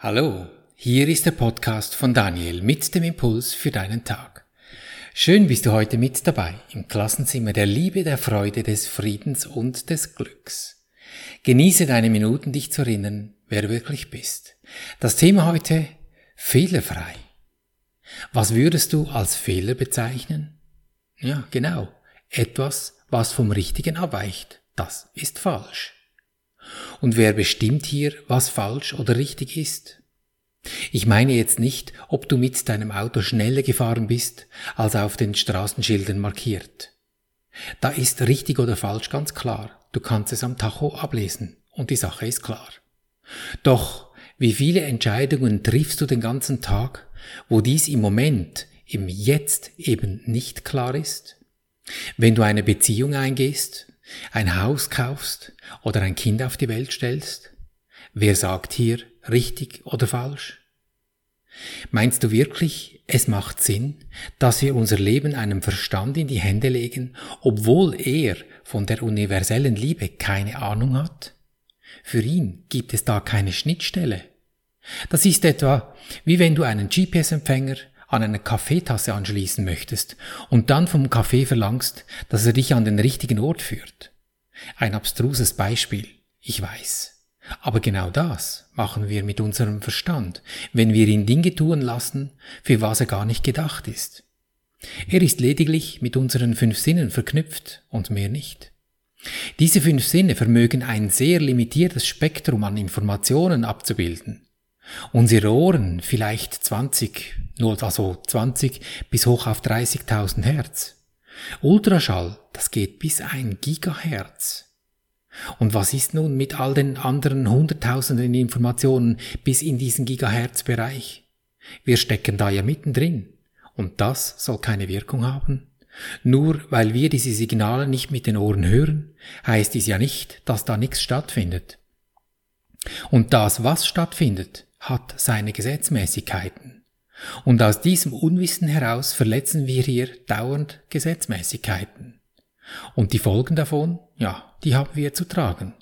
Hallo, hier ist der Podcast von Daniel mit dem Impuls für deinen Tag. Schön bist du heute mit dabei im Klassenzimmer der Liebe, der Freude, des Friedens und des Glücks. Genieße deine Minuten, dich zu erinnern, wer du wirklich bist. Das Thema heute fehlerfrei. Was würdest du als Fehler bezeichnen? Ja, genau. Etwas, was vom Richtigen abweicht. Das ist falsch. Und wer bestimmt hier, was falsch oder richtig ist? Ich meine jetzt nicht, ob du mit deinem Auto schneller gefahren bist, als auf den Straßenschildern markiert. Da ist richtig oder falsch ganz klar. Du kannst es am Tacho ablesen und die Sache ist klar. Doch wie viele Entscheidungen triffst du den ganzen Tag, wo dies im Moment, im Jetzt eben nicht klar ist? Wenn du eine Beziehung eingehst, ein Haus kaufst oder ein Kind auf die Welt stellst? Wer sagt hier richtig oder falsch? Meinst du wirklich, es macht Sinn, dass wir unser Leben einem Verstand in die Hände legen, obwohl er von der universellen Liebe keine Ahnung hat? Für ihn gibt es da keine Schnittstelle. Das ist etwa wie wenn du einen GPS-Empfänger an eine Kaffeetasse anschließen möchtest und dann vom Kaffee verlangst, dass er dich an den richtigen Ort führt. Ein abstruses Beispiel, ich weiß. Aber genau das machen wir mit unserem Verstand, wenn wir ihn Dinge tun lassen, für was er gar nicht gedacht ist. Er ist lediglich mit unseren fünf Sinnen verknüpft und mehr nicht. Diese fünf Sinne vermögen ein sehr limitiertes Spektrum an Informationen abzubilden. Unsere Ohren vielleicht 20, nur also 20 bis hoch auf 30.000 Hertz. Ultraschall, das geht bis ein Gigahertz. Und was ist nun mit all den anderen Hunderttausenden Informationen bis in diesen Gigahertz-Bereich? Wir stecken da ja mittendrin. Und das soll keine Wirkung haben? Nur weil wir diese Signale nicht mit den Ohren hören, heißt dies ja nicht, dass da nichts stattfindet. Und das, was stattfindet, hat seine Gesetzmäßigkeiten. Und aus diesem Unwissen heraus verletzen wir hier dauernd Gesetzmäßigkeiten. Und die Folgen davon, ja, die haben wir zu tragen.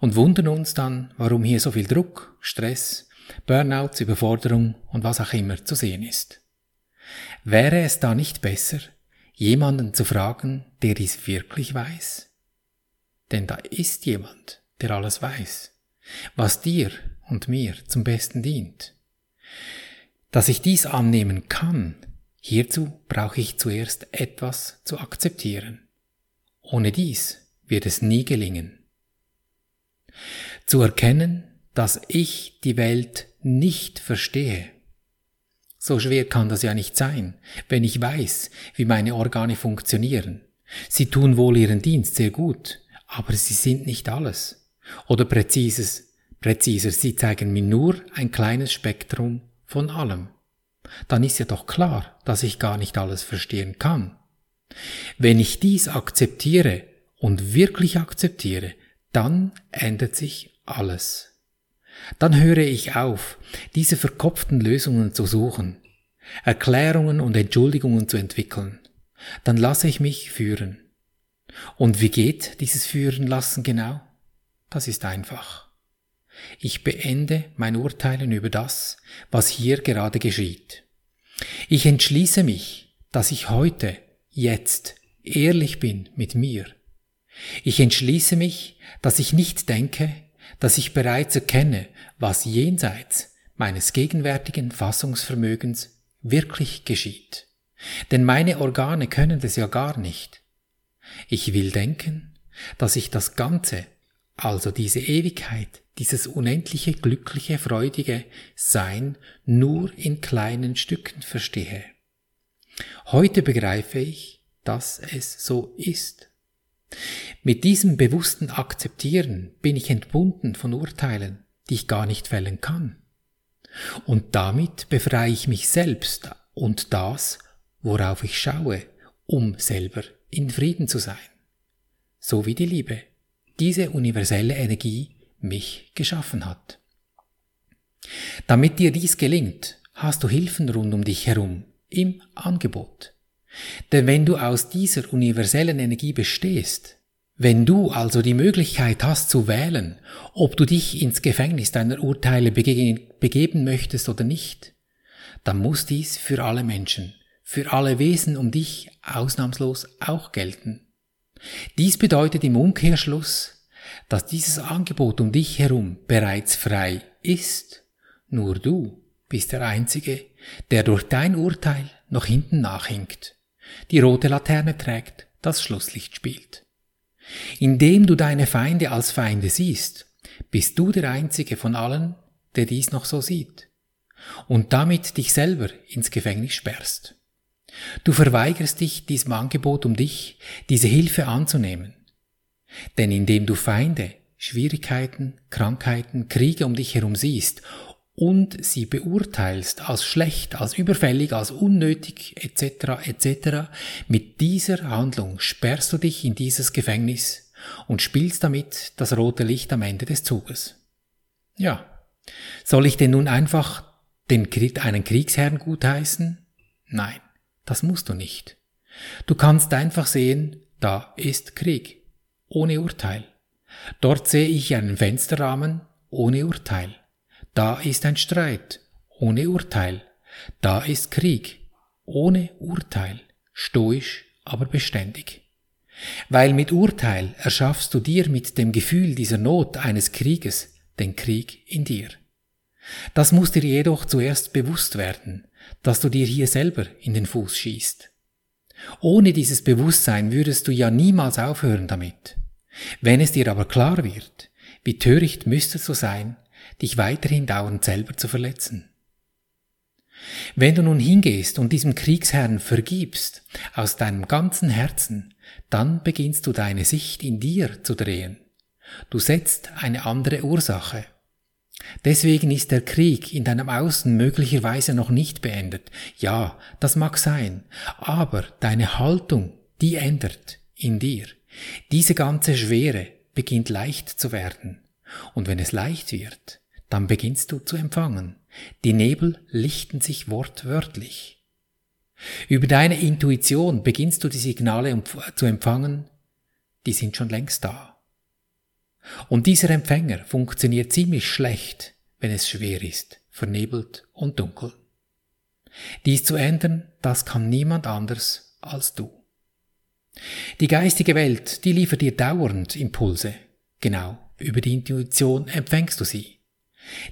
Und wundern uns dann, warum hier so viel Druck, Stress, Burnouts, Überforderung und was auch immer zu sehen ist. Wäre es da nicht besser, jemanden zu fragen, der dies wirklich weiß? Denn da ist jemand, der alles weiß, was dir und mir zum Besten dient. Dass ich dies annehmen kann, hierzu brauche ich zuerst etwas zu akzeptieren. Ohne dies wird es nie gelingen. Zu erkennen, dass ich die Welt nicht verstehe. So schwer kann das ja nicht sein, wenn ich weiß, wie meine Organe funktionieren. Sie tun wohl ihren Dienst sehr gut, aber sie sind nicht alles. Oder präzises, Präziser, sie zeigen mir nur ein kleines Spektrum von allem. Dann ist ja doch klar, dass ich gar nicht alles verstehen kann. Wenn ich dies akzeptiere und wirklich akzeptiere, dann ändert sich alles. Dann höre ich auf, diese verkopften Lösungen zu suchen, Erklärungen und Entschuldigungen zu entwickeln. Dann lasse ich mich führen. Und wie geht dieses Führen lassen genau? Das ist einfach. Ich beende mein Urteilen über das, was hier gerade geschieht. Ich entschließe mich, dass ich heute, jetzt, ehrlich bin mit mir. Ich entschließe mich, dass ich nicht denke, dass ich bereits erkenne, was jenseits meines gegenwärtigen Fassungsvermögens wirklich geschieht. Denn meine Organe können das ja gar nicht. Ich will denken, dass ich das Ganze, also diese Ewigkeit, dieses unendliche, glückliche, freudige Sein nur in kleinen Stücken verstehe. Heute begreife ich, dass es so ist. Mit diesem bewussten Akzeptieren bin ich entbunden von Urteilen, die ich gar nicht fällen kann. Und damit befreie ich mich selbst und das, worauf ich schaue, um selber in Frieden zu sein. So wie die Liebe, diese universelle Energie, mich geschaffen hat. Damit dir dies gelingt, hast du Hilfen rund um dich herum im Angebot. Denn wenn du aus dieser universellen Energie bestehst, Wenn du also die Möglichkeit hast zu wählen, ob du dich ins Gefängnis deiner Urteile begeben möchtest oder nicht, dann muss dies für alle Menschen, für alle Wesen um dich ausnahmslos auch gelten. Dies bedeutet im Umkehrschluss, dass dieses Angebot um dich herum bereits frei ist, nur du bist der Einzige, der durch dein Urteil noch hinten nachhinkt, die rote Laterne trägt, das Schlusslicht spielt. Indem du deine Feinde als Feinde siehst, bist du der einzige von allen, der dies noch so sieht. Und damit dich selber ins Gefängnis sperrst. Du verweigerst dich diesem Angebot, um dich, diese Hilfe anzunehmen. Denn indem du Feinde, Schwierigkeiten, Krankheiten, Kriege um dich herum siehst und sie beurteilst als schlecht, als überfällig, als unnötig etc. etc. Mit dieser Handlung sperrst du dich in dieses Gefängnis und spielst damit das rote Licht am Ende des Zuges. Ja, soll ich denn nun einfach den, einen Kriegsherrn gutheißen? Nein, das musst du nicht. Du kannst einfach sehen, da ist Krieg, ohne Urteil. Dort sehe ich einen Fensterrahmen, ohne Urteil. Da ist ein Streit, ohne Urteil. Da ist Krieg, ohne Urteil, stoisch, aber beständig. Weil mit Urteil erschaffst du dir mit dem Gefühl dieser Not eines Krieges den Krieg in dir. Das muss dir jedoch zuerst bewusst werden, dass du dir hier selber in den Fuß schießt. Ohne dieses Bewusstsein würdest du ja niemals aufhören damit. Wenn es dir aber klar wird, wie töricht müsstest du sein, dich weiterhin dauernd selber zu verletzen. Wenn du nun hingehst und diesem Kriegsherrn vergibst, aus deinem ganzen Herzen, dann beginnst du deine Sicht in dir zu drehen. Du setzt eine andere Ursache. Deswegen ist der Krieg in deinem Außen möglicherweise noch nicht beendet. Ja, das mag sein, aber deine Haltung, die ändert in dir. Diese ganze Schwere beginnt leicht zu werden. Und wenn es leicht wird, dann beginnst du zu empfangen. Die Nebel lichten sich wortwörtlich. Über deine Intuition beginnst du die Signale zu empfangen, die sind schon längst da. Und dieser Empfänger funktioniert ziemlich schlecht, wenn es schwer ist, vernebelt und dunkel. Dies zu ändern, das kann niemand anders als du. Die geistige Welt, die liefert dir dauernd Impulse. Genau, über die Intuition empfängst du sie.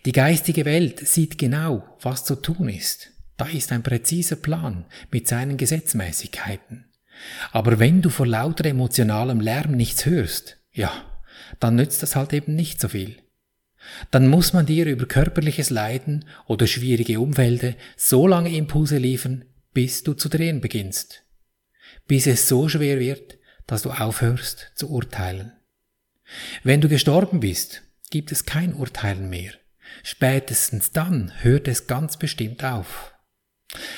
Die geistige Welt sieht genau, was zu tun ist. Da ist ein präziser Plan mit seinen Gesetzmäßigkeiten. Aber wenn du vor lauter emotionalem Lärm nichts hörst, ja, dann nützt das halt eben nicht so viel. Dann muss man dir über körperliches Leiden oder schwierige Umfelder so lange Impulse liefern, bis du zu drehen beginnst. Bis es so schwer wird, dass du aufhörst zu urteilen. Wenn du gestorben bist, gibt es kein Urteilen mehr. Spätestens dann hört es ganz bestimmt auf.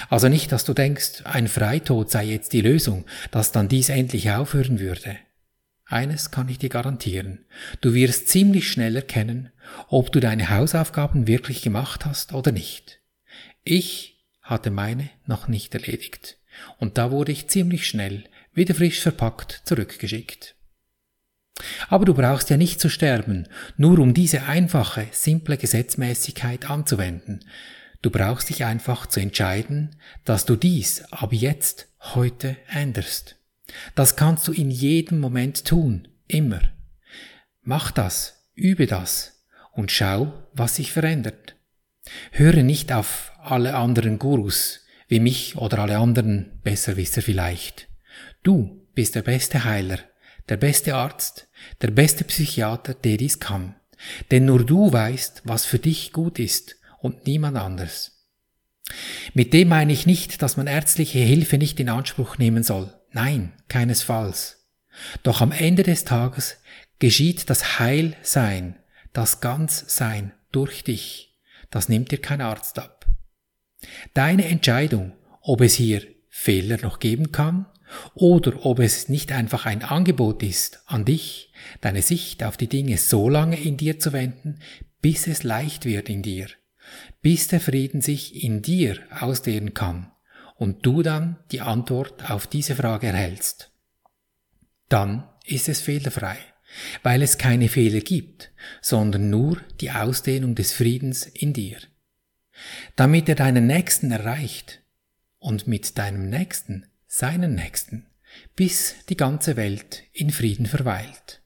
Also nicht, dass du denkst, ein Freitod sei jetzt die Lösung, dass dann dies endlich aufhören würde. Eines kann ich dir garantieren. Du wirst ziemlich schnell erkennen, ob du deine Hausaufgaben wirklich gemacht hast oder nicht. Ich hatte meine noch nicht erledigt. Und da wurde ich ziemlich schnell, wieder frisch verpackt, zurückgeschickt. Aber du brauchst ja nicht zu sterben, nur um diese einfache, simple Gesetzmäßigkeit anzuwenden. Du brauchst dich einfach zu entscheiden, dass du dies ab jetzt heute änderst. Das kannst du in jedem Moment tun, immer. Mach das, übe das und schau, was sich verändert. Höre nicht auf alle anderen Gurus, wie mich oder alle anderen Besserwisser vielleicht. Du bist der beste Heiler, der beste Arzt, der beste Psychiater, der dies kann. Denn nur du weißt, was für dich gut ist und niemand anders. Mit dem meine ich nicht, dass man ärztliche Hilfe nicht in Anspruch nehmen soll. Nein, keinesfalls. Doch am Ende des Tages geschieht das Heilsein, das Ganzsein durch dich. Das nimmt dir kein Arzt ab. Deine Entscheidung, ob es hier Fehler noch geben kann oder ob es nicht einfach ein Angebot ist an dich, deine Sicht auf die Dinge so lange in dir zu wenden, bis es leicht wird in dir, bis der Frieden sich in dir ausdehnen kann und du dann die Antwort auf diese Frage erhältst. dann ist es fehlerfrei, weil es keine Fehler gibt, sondern nur die Ausdehnung des Friedens in dir. Damit er deinen Nächsten erreicht und mit deinem Nächsten seinen Nächsten, bis die ganze Welt in Frieden verweilt.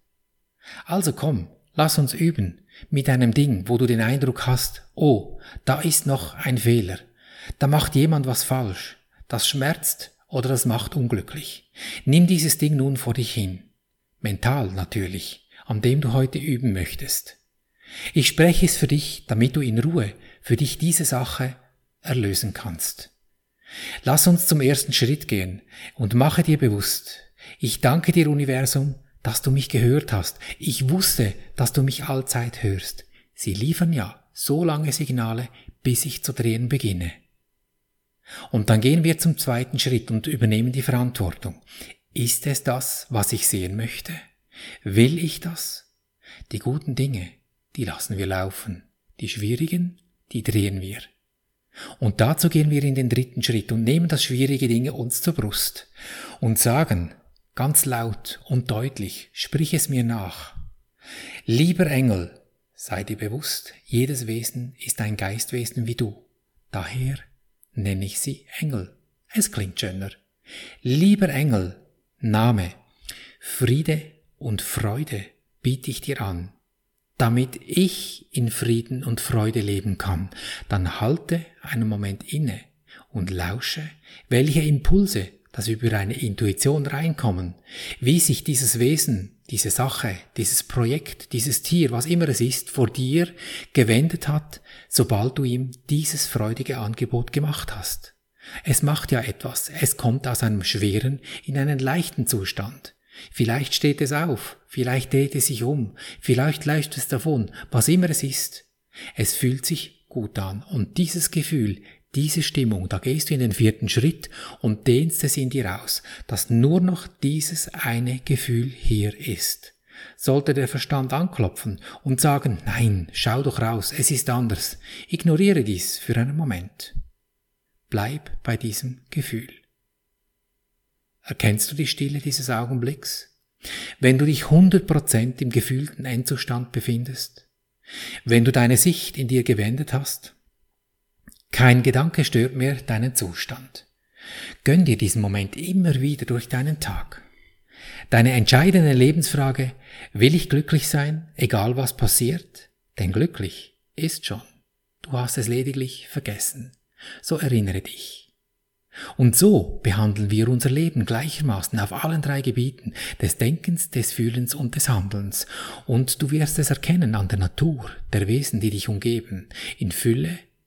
Also komm, lass uns üben mit einem Ding, wo du den Eindruck hast, oh, da ist noch ein Fehler, da macht jemand was falsch, das schmerzt oder das macht unglücklich. Nimm dieses Ding nun vor dich hin. Mental natürlich, an dem du heute üben möchtest. Ich spreche es für dich, damit du in Ruhe für dich diese Sache erlösen kannst. Lass uns zum ersten Schritt gehen und mache dir bewusst, ich danke dir Universum, dass du mich gehört hast. Ich wusste, dass du mich allzeit hörst. Sie liefern ja so lange Signale, bis ich zu drehen beginne. Und dann gehen wir zum zweiten Schritt und übernehmen die Verantwortung. Ist es das, was ich sehen möchte? Will ich das? Die guten Dinge, die lassen wir laufen. Die schwierigen, die drehen wir. Und dazu gehen wir in den dritten Schritt und nehmen das schwierige Dinge uns zur Brust und sagen, ganz laut und deutlich, sprich es mir nach. Lieber Engel, sei dir bewusst, jedes Wesen ist ein Geistwesen wie du. Daher nenne ich sie Engel. Es klingt schöner. Lieber Engel, Name, Friede und Freude biete ich dir an, damit ich in Frieden und Freude leben kann, dann halte einen Moment inne und lausche, welche Impulse das über eine Intuition reinkommen, wie sich dieses Wesen, diese Sache, dieses Projekt, dieses Tier, was immer es ist, vor dir gewendet hat, sobald du ihm dieses freudige Angebot gemacht hast. Es macht ja etwas, es kommt aus einem schweren in einen leichten Zustand. Vielleicht steht es auf, vielleicht dreht es sich um, vielleicht läuft es davon, was immer es ist. Es fühlt sich gut an und dieses Gefühl, diese Stimmung, da gehst du in den vierten Schritt und dehnst es in dir aus, dass nur noch dieses eine Gefühl hier ist. Sollte der Verstand anklopfen und sagen, nein, schau doch raus, es ist anders, ignoriere dies für einen Moment. Bleib bei diesem Gefühl. Erkennst du die Stille dieses Augenblicks? Wenn du dich 100% im gefühlten Endzustand befindest? Wenn du deine Sicht in dir gewendet hast? Kein Gedanke stört mehr deinen Zustand. Gönn dir diesen Moment immer wieder durch deinen Tag. Deine entscheidende Lebensfrage, will ich glücklich sein, egal was passiert? Denn glücklich ist schon. Du hast es lediglich vergessen. So erinnere dich. Und so behandeln wir unser Leben gleichermaßen auf allen drei Gebieten des Denkens, des Fühlens und des Handelns. Und du wirst es erkennen an der Natur, der Wesen, die dich umgeben, in Fülle,